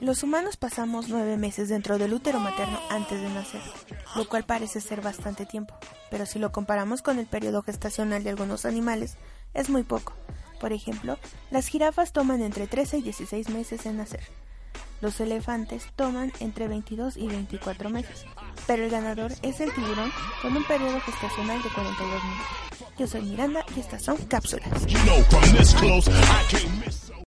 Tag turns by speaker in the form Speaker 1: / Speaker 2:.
Speaker 1: Los humanos pasamos nueve meses dentro del útero materno antes de nacer, lo cual parece ser bastante tiempo, pero si lo comparamos con el periodo gestacional de algunos animales, es muy poco. Por ejemplo, las jirafas toman entre 13 y 16 meses en nacer. Los elefantes toman entre 22 y 24 meses, pero el ganador es el tiburón con un periodo gestacional de 42 minutos. Yo soy Miranda y estas son cápsulas.